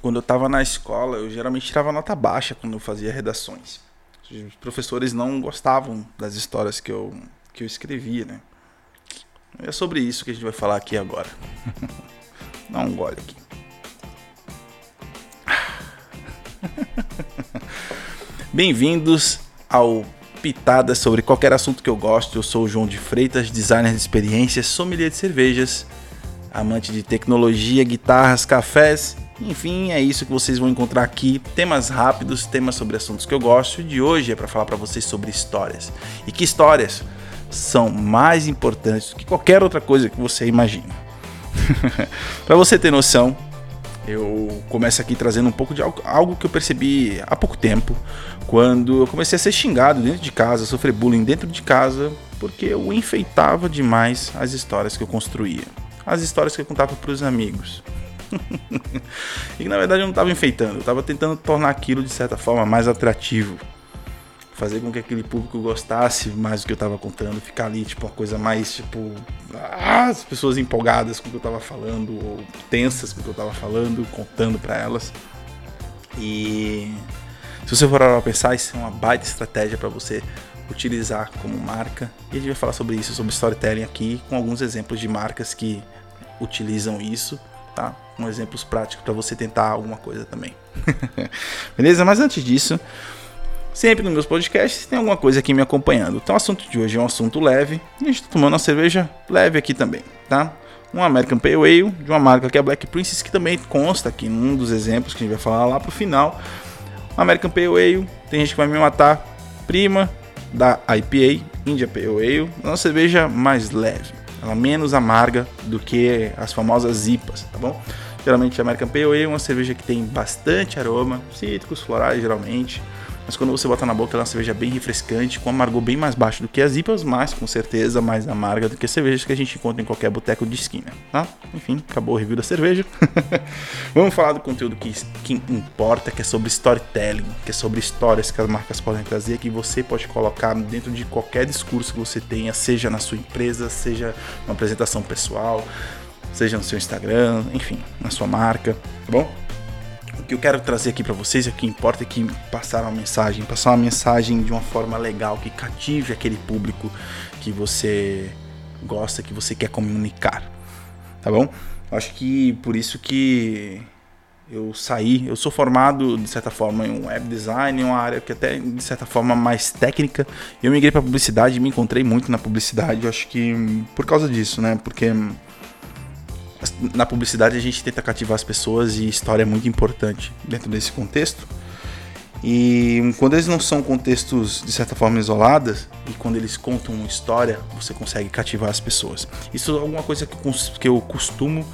quando eu estava na escola, eu geralmente tirava nota baixa quando eu fazia redações. Os professores não gostavam das histórias que eu, que eu escrevia, né? É sobre isso que a gente vai falar aqui agora. Dá um gole aqui. Bem-vindos ao Pitada sobre qualquer assunto que eu gosto. Eu sou o João de Freitas, designer de experiências, sommelier de cervejas, amante de tecnologia, guitarras, cafés enfim, é isso que vocês vão encontrar aqui. Temas rápidos, temas sobre assuntos que eu gosto. De hoje é para falar para vocês sobre histórias. E que histórias são mais importantes do que qualquer outra coisa que você imagina. para você ter noção, eu começo aqui trazendo um pouco de algo, algo, que eu percebi há pouco tempo, quando eu comecei a ser xingado dentro de casa, sofrer bullying dentro de casa, porque eu enfeitava demais as histórias que eu construía, as histórias que eu contava para os amigos. e que na verdade eu não estava enfeitando, eu estava tentando tornar aquilo de certa forma mais atrativo. Fazer com que aquele público gostasse mais do que eu estava contando, ficar ali, tipo, uma coisa mais, tipo, ah, as pessoas empolgadas com o que eu estava falando, ou tensas com o que eu estava falando, contando para elas. E se você for para pensar, isso é uma baita estratégia para você utilizar como marca. E a gente vai falar sobre isso, sobre storytelling aqui, com alguns exemplos de marcas que utilizam isso tá? Com exemplos práticos para você tentar alguma coisa também. Beleza? Mas antes disso, sempre nos meus podcasts tem alguma coisa aqui me acompanhando. Então o assunto de hoje é um assunto leve e a gente tá tomando uma cerveja leve aqui também, tá? Um American Pale Ale de uma marca que é a Black Princess, que também consta aqui num dos exemplos que a gente vai falar lá pro final. American Pale Ale, tem gente que vai me matar, prima da IPA, India Pale Ale, uma cerveja mais leve ela é menos amarga do que as famosas IPAs, tá bom? Geralmente a American Pale Ale é uma cerveja que tem bastante aroma, cítricos, florais geralmente, mas quando você bota na boca ela é uma cerveja bem refrescante, com amargor bem mais baixo do que as IPAs, mas com certeza mais amarga do que as cervejas que a gente encontra em qualquer boteco de esquina, tá? Enfim, acabou o review da cerveja. Vamos falar do conteúdo que, que importa, que é sobre storytelling, que é sobre histórias que as marcas podem trazer, que você pode colocar dentro de qualquer discurso que você tenha, seja na sua empresa, seja uma apresentação pessoal, seja no seu Instagram, enfim, na sua marca, tá bom? O que eu quero trazer aqui para vocês, o que importa é que passar uma mensagem, passar uma mensagem de uma forma legal, que cative aquele público que você gosta, que você quer comunicar. Tá bom? Acho que por isso que eu saí, eu sou formado de certa forma em web design, uma área que até de certa forma mais técnica. Eu migrei para publicidade me encontrei muito na publicidade, eu acho que por causa disso, né? Porque na publicidade a gente tenta cativar as pessoas e história é muito importante dentro desse contexto. E quando eles não são contextos de certa forma isoladas e quando eles contam uma história, você consegue cativar as pessoas. Isso é alguma coisa que eu costumo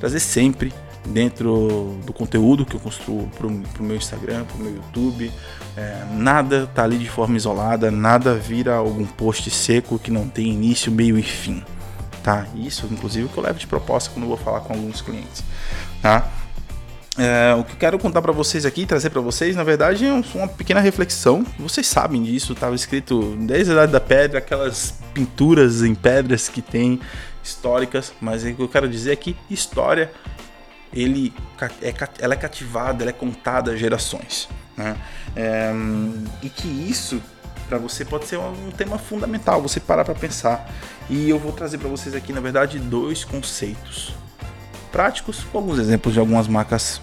trazer sempre dentro do conteúdo que eu construo para o meu Instagram, para o meu YouTube. É, nada tá ali de forma isolada, nada vira algum post seco que não tem início, meio e fim tá? Isso, inclusive, que eu levo de proposta quando eu vou falar com alguns clientes, tá? É, o que eu quero contar para vocês aqui, trazer para vocês, na verdade, é uma pequena reflexão. Vocês sabem disso, estava escrito desde a Idade da Pedra, aquelas pinturas em pedras que tem históricas, mas o que eu quero dizer é que história ele é, ela é cativada, ela é contada a gerações. Né? É, e que isso para você pode ser um tema fundamental, você parar para pensar. E eu vou trazer para vocês aqui, na verdade, dois conceitos práticos, alguns exemplos de algumas marcas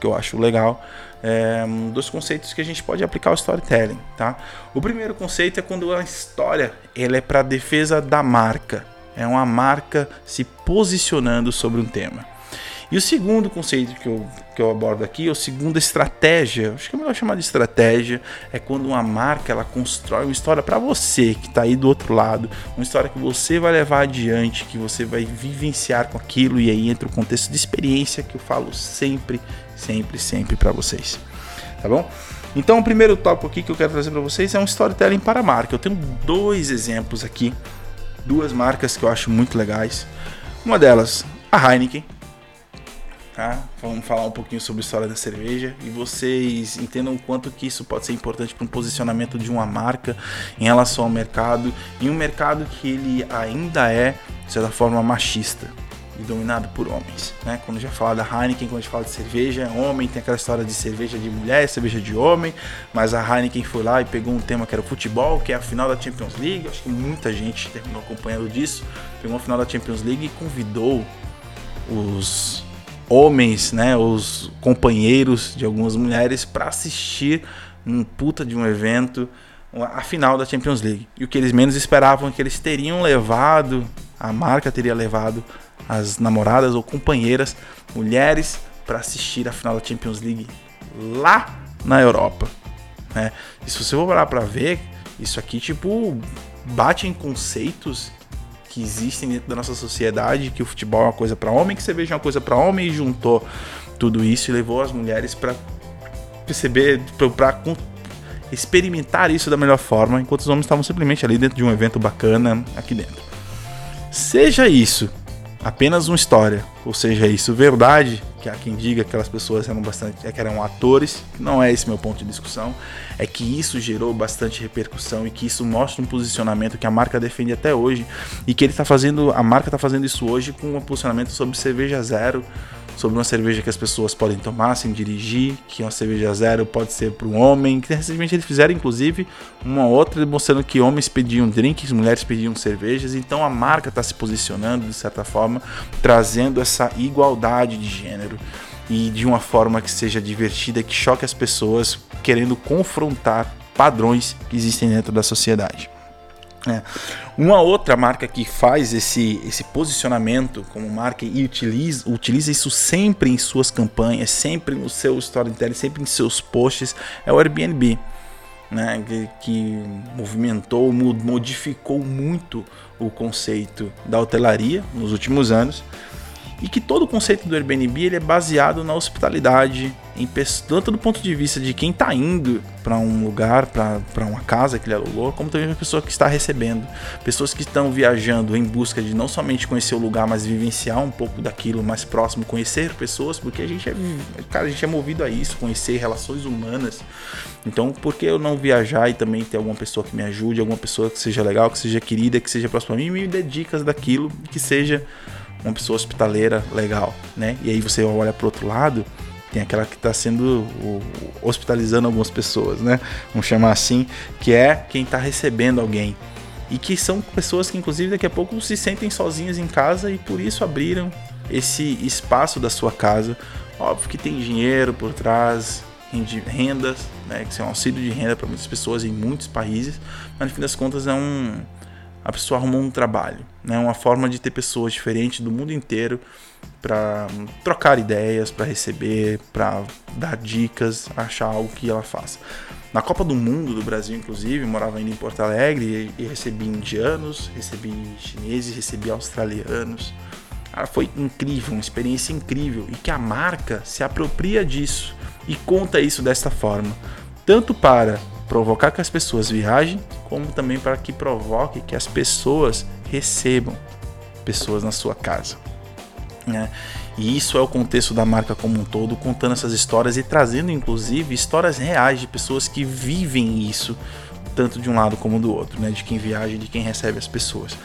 que eu acho legal, é, dois conceitos que a gente pode aplicar ao storytelling, tá? O primeiro conceito é quando a história ela é para defesa da marca, é uma marca se posicionando sobre um tema. E o segundo conceito que eu, que eu abordo aqui, ou segunda estratégia, acho que é melhor chamar de estratégia, é quando uma marca ela constrói uma história para você que está aí do outro lado, uma história que você vai levar adiante, que você vai vivenciar com aquilo, e aí entra o contexto de experiência que eu falo sempre, sempre, sempre para vocês. Tá bom? Então, o primeiro tópico aqui que eu quero trazer para vocês é um storytelling para marca. Eu tenho dois exemplos aqui, duas marcas que eu acho muito legais. Uma delas, a Heineken, tá? Vamos falar um pouquinho sobre a história da cerveja e vocês entendam o quanto que isso pode ser importante para um posicionamento de uma marca em relação ao mercado, em um mercado que ele ainda é, de certa forma, machista. e dominado por homens. Né? Quando a gente fala da Heineken, quando a gente fala de cerveja, é homem, tem aquela história de cerveja de mulher, cerveja de homem, mas a Heineken foi lá e pegou um tema que era o futebol, que é a final da Champions League. Acho que muita gente terminou acompanhando disso. Pegou a final da Champions League e convidou os homens, né, os companheiros de algumas mulheres para assistir um puta de um evento a final da Champions League. E o que eles menos esperavam é que eles teriam levado, a marca teria levado as namoradas ou companheiras, mulheres, para assistir a final da Champions League lá na Europa. Né? E se você for parar para ver, isso aqui tipo bate em conceitos que existem dentro da nossa sociedade, que o futebol é uma coisa para homem, que você veja é uma coisa para homem e juntou tudo isso e levou as mulheres para perceber, para experimentar isso da melhor forma, enquanto os homens estavam simplesmente ali dentro de um evento bacana aqui dentro. Seja isso apenas uma história, ou seja, isso verdade, que há quem diga que aquelas pessoas eram bastante, que eram atores, não é esse meu ponto de discussão, é que isso gerou bastante repercussão e que isso mostra um posicionamento que a marca defende até hoje e que ele está fazendo, a marca está fazendo isso hoje com um posicionamento sobre cerveja zero, sobre uma cerveja que as pessoas podem tomar sem dirigir, que uma cerveja zero pode ser para um homem, que recentemente eles fizeram inclusive uma outra mostrando que homens pediam drinks, mulheres pediam cervejas, então a marca está se posicionando de certa forma, trazendo essa igualdade de gênero e de uma forma que seja divertida, que choque as pessoas, querendo confrontar padrões que existem dentro da sociedade. É. Uma outra marca que faz esse, esse posicionamento como marca e utiliza, utiliza isso sempre em suas campanhas, sempre no seu storytelling, sempre em seus posts, é o Airbnb. Né, que, que movimentou, modificou muito o conceito da hotelaria nos últimos anos e que todo o conceito do Airbnb ele é baseado na hospitalidade, em, tanto do ponto de vista de quem está indo para um lugar, para uma casa que ele alugou, como também a pessoa que está recebendo. Pessoas que estão viajando em busca de não somente conhecer o lugar, mas vivenciar um pouco daquilo mais próximo, conhecer pessoas, porque a gente é, cara, a gente é movido a isso, conhecer relações humanas. Então, por que eu não viajar e também ter alguma pessoa que me ajude, alguma pessoa que seja legal, que seja querida, que seja próxima a mim e me dê dicas daquilo, que seja uma pessoa hospitaleira legal, né? E aí você olha para outro lado, tem aquela que está sendo hospitalizando algumas pessoas, né? Vamos chamar assim, que é quem está recebendo alguém. E que são pessoas que, inclusive, daqui a pouco se sentem sozinhas em casa e por isso abriram esse espaço da sua casa. Óbvio que tem dinheiro por trás, rendas, né? Que é um auxílio de renda para muitas pessoas em muitos países, mas no fim das contas é um, a pessoa arrumou um trabalho, né? Uma forma de ter pessoas diferentes do mundo inteiro para trocar ideias, para receber, para dar dicas, achar algo que ela faça. Na Copa do Mundo do Brasil, inclusive, morava ainda em Porto Alegre e recebi indianos, recebi chineses, recebi australianos. Foi incrível, uma experiência incrível e que a marca se apropria disso e conta isso desta forma, tanto para provocar que as pessoas viajem, como também para que provoque que as pessoas recebam pessoas na sua casa. Né? E isso é o contexto da marca como um todo, contando essas histórias e trazendo inclusive histórias reais de pessoas que vivem isso tanto de um lado como do outro, né? De quem viaja e de quem recebe as pessoas.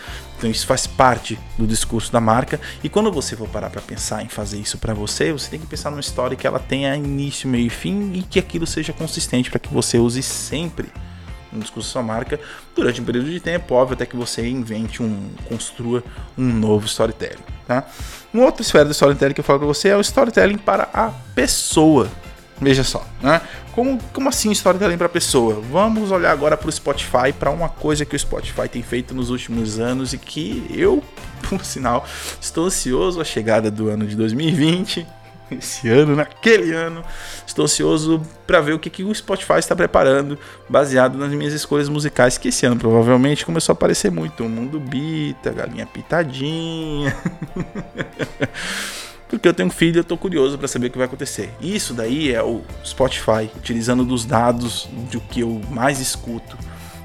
Então isso faz parte do discurso da marca e quando você for parar para pensar em fazer isso para você, você tem que pensar numa história que ela tenha início, meio e fim e que aquilo seja consistente para que você use sempre no discurso da sua marca durante um período de tempo, óbvio, até que você invente um, construa um novo storytelling, tá? Uma outra esfera do storytelling que eu falo para você é o storytelling para a pessoa. Veja só, né? Como, como assim storytelling para pessoa? Vamos olhar agora para o Spotify, para uma coisa que o Spotify tem feito nos últimos anos e que eu, por sinal, estou ansioso a chegada do ano de 2020. Esse ano, naquele ano, estou ansioso para ver o que, que o Spotify está preparando, baseado nas minhas escolhas musicais, que esse ano provavelmente começou a aparecer muito. O Mundo Bita, Galinha Pitadinha. porque eu tenho filho e eu tô curioso para saber o que vai acontecer. Isso daí é o Spotify, utilizando dos dados do que eu mais escuto,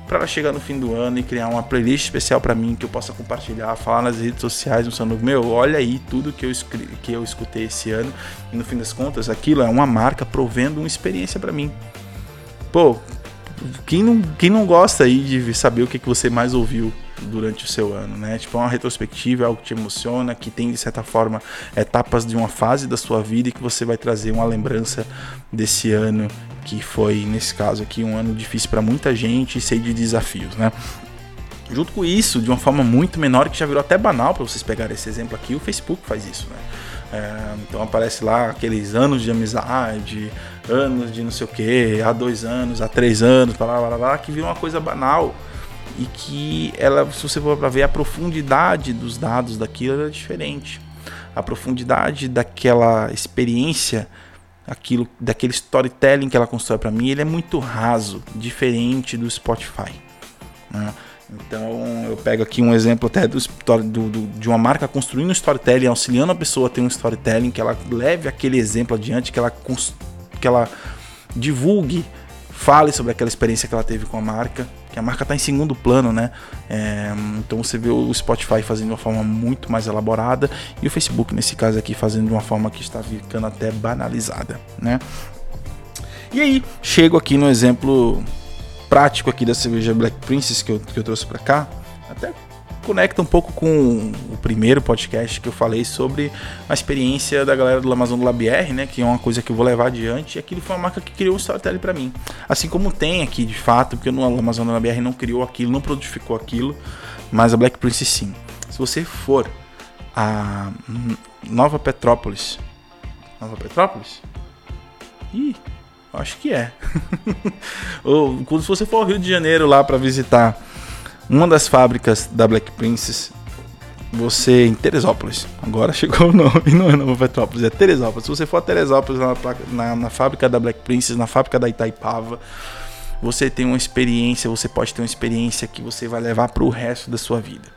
para chegar no fim do ano e criar uma playlist especial para mim que eu possa compartilhar, falar nas redes sociais, mostrando, meu, olha aí tudo que eu, que eu escutei esse ano. E no fim das contas, aquilo é uma marca provendo uma experiência para mim. Pô, quem não, quem não gosta aí de saber o que, que você mais ouviu durante o seu ano, né? Tipo, é uma retrospectiva, é algo que te emociona, que tem de certa forma etapas de uma fase da sua vida e que você vai trazer uma lembrança desse ano que foi, nesse caso aqui, um ano difícil para muita gente e cheio de desafios, né? Junto com isso, de uma forma muito menor, que já virou até banal para vocês pegarem esse exemplo aqui, o Facebook faz isso, né? É, então aparece lá aqueles anos de amizade, anos de não sei o que, há dois anos, há três anos, blá, blá, blá, blá, que vira uma coisa banal e que ela, se você for para ver a profundidade dos dados daquilo é diferente. A profundidade daquela experiência, aquilo, daquele storytelling que ela constrói para mim, ele é muito raso, diferente do Spotify. Né? Então eu pego aqui um exemplo até do, do, do, de uma marca construindo um storytelling, auxiliando a pessoa a ter um storytelling, que ela leve aquele exemplo adiante, que ela, que ela divulgue, fale sobre aquela experiência que ela teve com a marca, que a marca está em segundo plano, né? É, então você vê o Spotify fazendo de uma forma muito mais elaborada e o Facebook, nesse caso aqui, fazendo de uma forma que está ficando até banalizada, né? E aí, chego aqui no exemplo prático aqui da cerveja Black Princess que eu, que eu trouxe para cá, até conecta um pouco com o primeiro podcast que eu falei sobre a experiência da galera do Amazon do né, que é uma coisa que eu vou levar adiante, e aquilo foi uma marca que criou o storytelling para mim. Assim como tem aqui de fato, porque no Amazon do não criou aquilo, não produtificou aquilo, mas a Black Princess sim. Se você for a Nova Petrópolis, Nova Petrópolis? Ih, Acho que é. Ou quando você for ao Rio de Janeiro lá para visitar uma das fábricas da Black Princess, você em Teresópolis. Agora chegou o nome, não é Nova Petrópolis, é Teresópolis. Se você for a Teresópolis na, na, na fábrica da Black Princess, na fábrica da Itaipava, você tem uma experiência, você pode ter uma experiência que você vai levar para o resto da sua vida.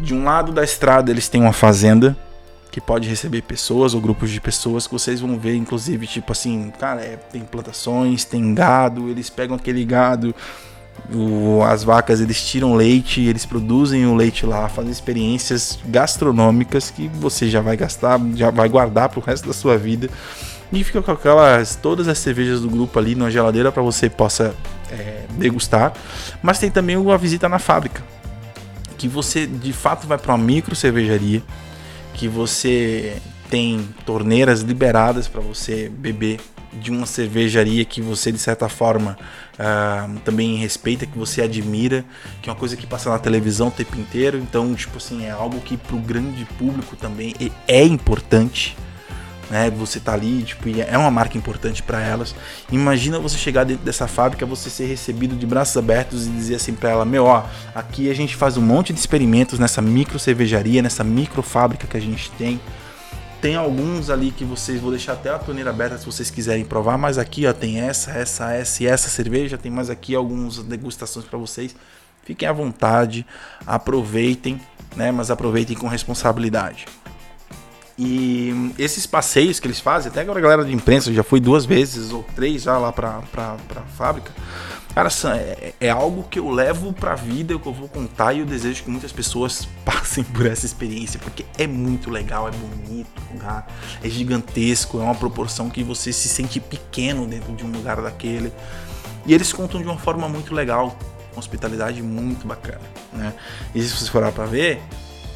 De um lado da estrada eles têm uma fazenda que pode receber pessoas ou grupos de pessoas que vocês vão ver, inclusive, tipo assim, cara, é, tem plantações, tem gado, eles pegam aquele gado, as vacas eles tiram leite, eles produzem o leite lá, fazem experiências gastronômicas que você já vai gastar, já vai guardar para o resto da sua vida. E fica com aquelas todas as cervejas do grupo ali na geladeira para você possa é, degustar. Mas tem também uma visita na fábrica, que você de fato vai para uma micro cervejaria que você tem torneiras liberadas para você beber de uma cervejaria que você de certa forma uh, também respeita, que você admira, que é uma coisa que passa na televisão o tempo inteiro. Então, tipo assim, é algo que para o grande público também é importante né? Você tá ali, tipo, é uma marca importante para elas. Imagina você chegar dentro dessa fábrica, você ser recebido de braços abertos e dizer assim para ela: "Meu, ó, aqui a gente faz um monte de experimentos nessa micro cervejaria, nessa micro fábrica que a gente tem. Tem alguns ali que vocês vou deixar até a torneira aberta se vocês quiserem provar, mas aqui ó tem essa, essa, essa e essa cerveja, tem mais aqui algumas degustações para vocês. Fiquem à vontade, aproveitem, né? Mas aproveitem com responsabilidade. E esses passeios que eles fazem, até agora a galera de imprensa já foi duas vezes ou três já lá pra, pra fábrica. Cara, é, é algo que eu levo pra vida, que eu vou contar e eu desejo que muitas pessoas passem por essa experiência, porque é muito legal, é bonito o lugar, é gigantesco, é uma proporção que você se sente pequeno dentro de um lugar daquele. E eles contam de uma forma muito legal, uma hospitalidade muito bacana, né? E se você for lá pra ver,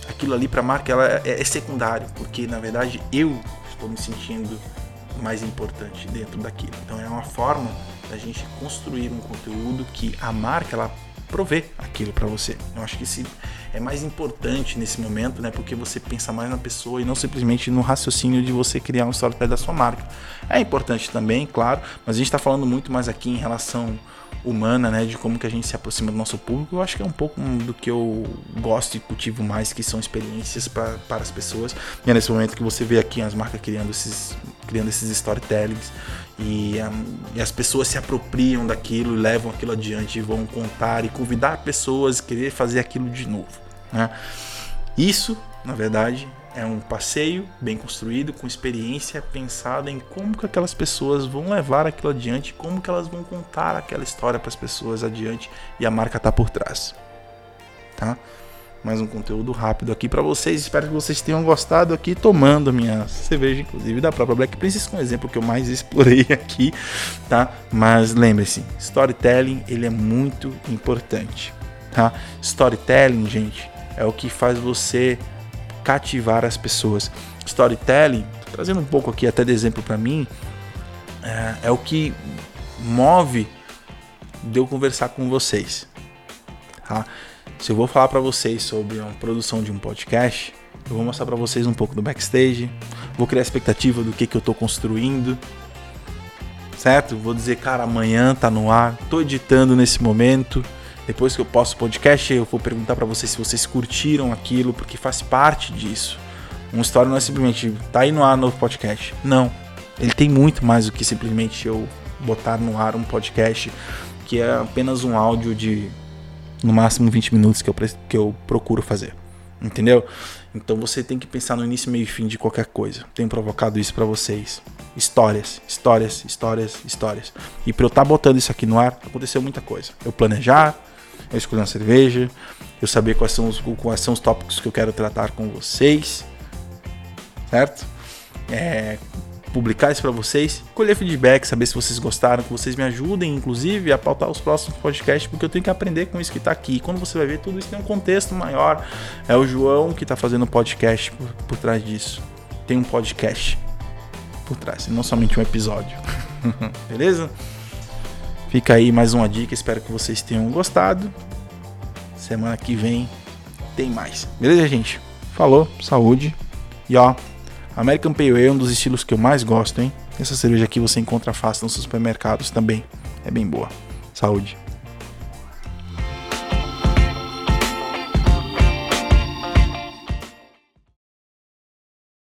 aquilo ali para a marca ela é, é secundário, porque na verdade eu estou me sentindo mais importante dentro daquilo. Então é uma forma da gente construir um conteúdo que a marca ela provê aquilo para você. Eu acho que esse é mais importante nesse momento, né? Porque você pensa mais na pessoa e não simplesmente no raciocínio de você criar um storytelling da sua marca. É importante também, claro, mas a gente está falando muito mais aqui em relação humana, né, de como que a gente se aproxima do nosso público, eu acho que é um pouco do que eu gosto e cultivo mais, que são experiências pra, para as pessoas. E é nesse momento que você vê aqui as marcas criando esses, criando esses storytellings e, um, e as pessoas se apropriam daquilo e levam aquilo adiante e vão contar e convidar pessoas a querer fazer aquilo de novo. Né? Isso, na verdade, é um passeio bem construído, com experiência pensada em como que aquelas pessoas vão levar aquilo adiante, como que elas vão contar aquela história para as pessoas adiante e a marca tá por trás. Tá? Mais um conteúdo rápido aqui para vocês. Espero que vocês tenham gostado aqui tomando minha cerveja, inclusive da própria Black Princess, com o exemplo que eu mais explorei aqui, tá? Mas lembre-se, storytelling ele é muito importante, Tá? Storytelling, gente, é o que faz você cativar as pessoas. Storytelling, trazendo um pouco aqui até de exemplo para mim, é, é, o que move de eu conversar com vocês. Tá? Se eu vou falar para vocês sobre a produção de um podcast, eu vou mostrar para vocês um pouco do backstage, vou criar expectativa do que, que eu estou construindo, certo? Vou dizer, cara, amanhã tá no ar, tô editando nesse momento. Depois que eu posto o podcast, eu vou perguntar para vocês se vocês curtiram aquilo, porque faz parte disso. Uma história não é simplesmente tá aí no ar no podcast. Não. Ele tem muito mais do que simplesmente eu botar no ar um podcast que é apenas um áudio de no máximo 20 minutos que eu, que eu procuro fazer. Entendeu? Então você tem que pensar no início, meio e fim de qualquer coisa. Tenho provocado isso para vocês. Histórias, histórias, histórias, histórias. E para eu estar tá botando isso aqui no ar, aconteceu muita coisa. Eu planejar, eu escolher uma cerveja, eu saber quais são os, quais são os tópicos que eu quero tratar com vocês, certo? É, publicar isso para vocês, colher feedback, saber se vocês gostaram, que vocês me ajudem, inclusive, a pautar os próximos podcasts, porque eu tenho que aprender com isso que está aqui. E quando você vai ver, tudo isso tem um contexto maior. É o João que está fazendo o podcast por, por trás disso. Tem um podcast por trás, não somente um episódio. Beleza? Fica aí mais uma dica, espero que vocês tenham gostado. Semana que vem tem mais. Beleza, gente? Falou, saúde. E ó, American Pale Ale é um dos estilos que eu mais gosto, hein? Essa cerveja aqui você encontra fácil nos supermercados também. É bem boa. Saúde.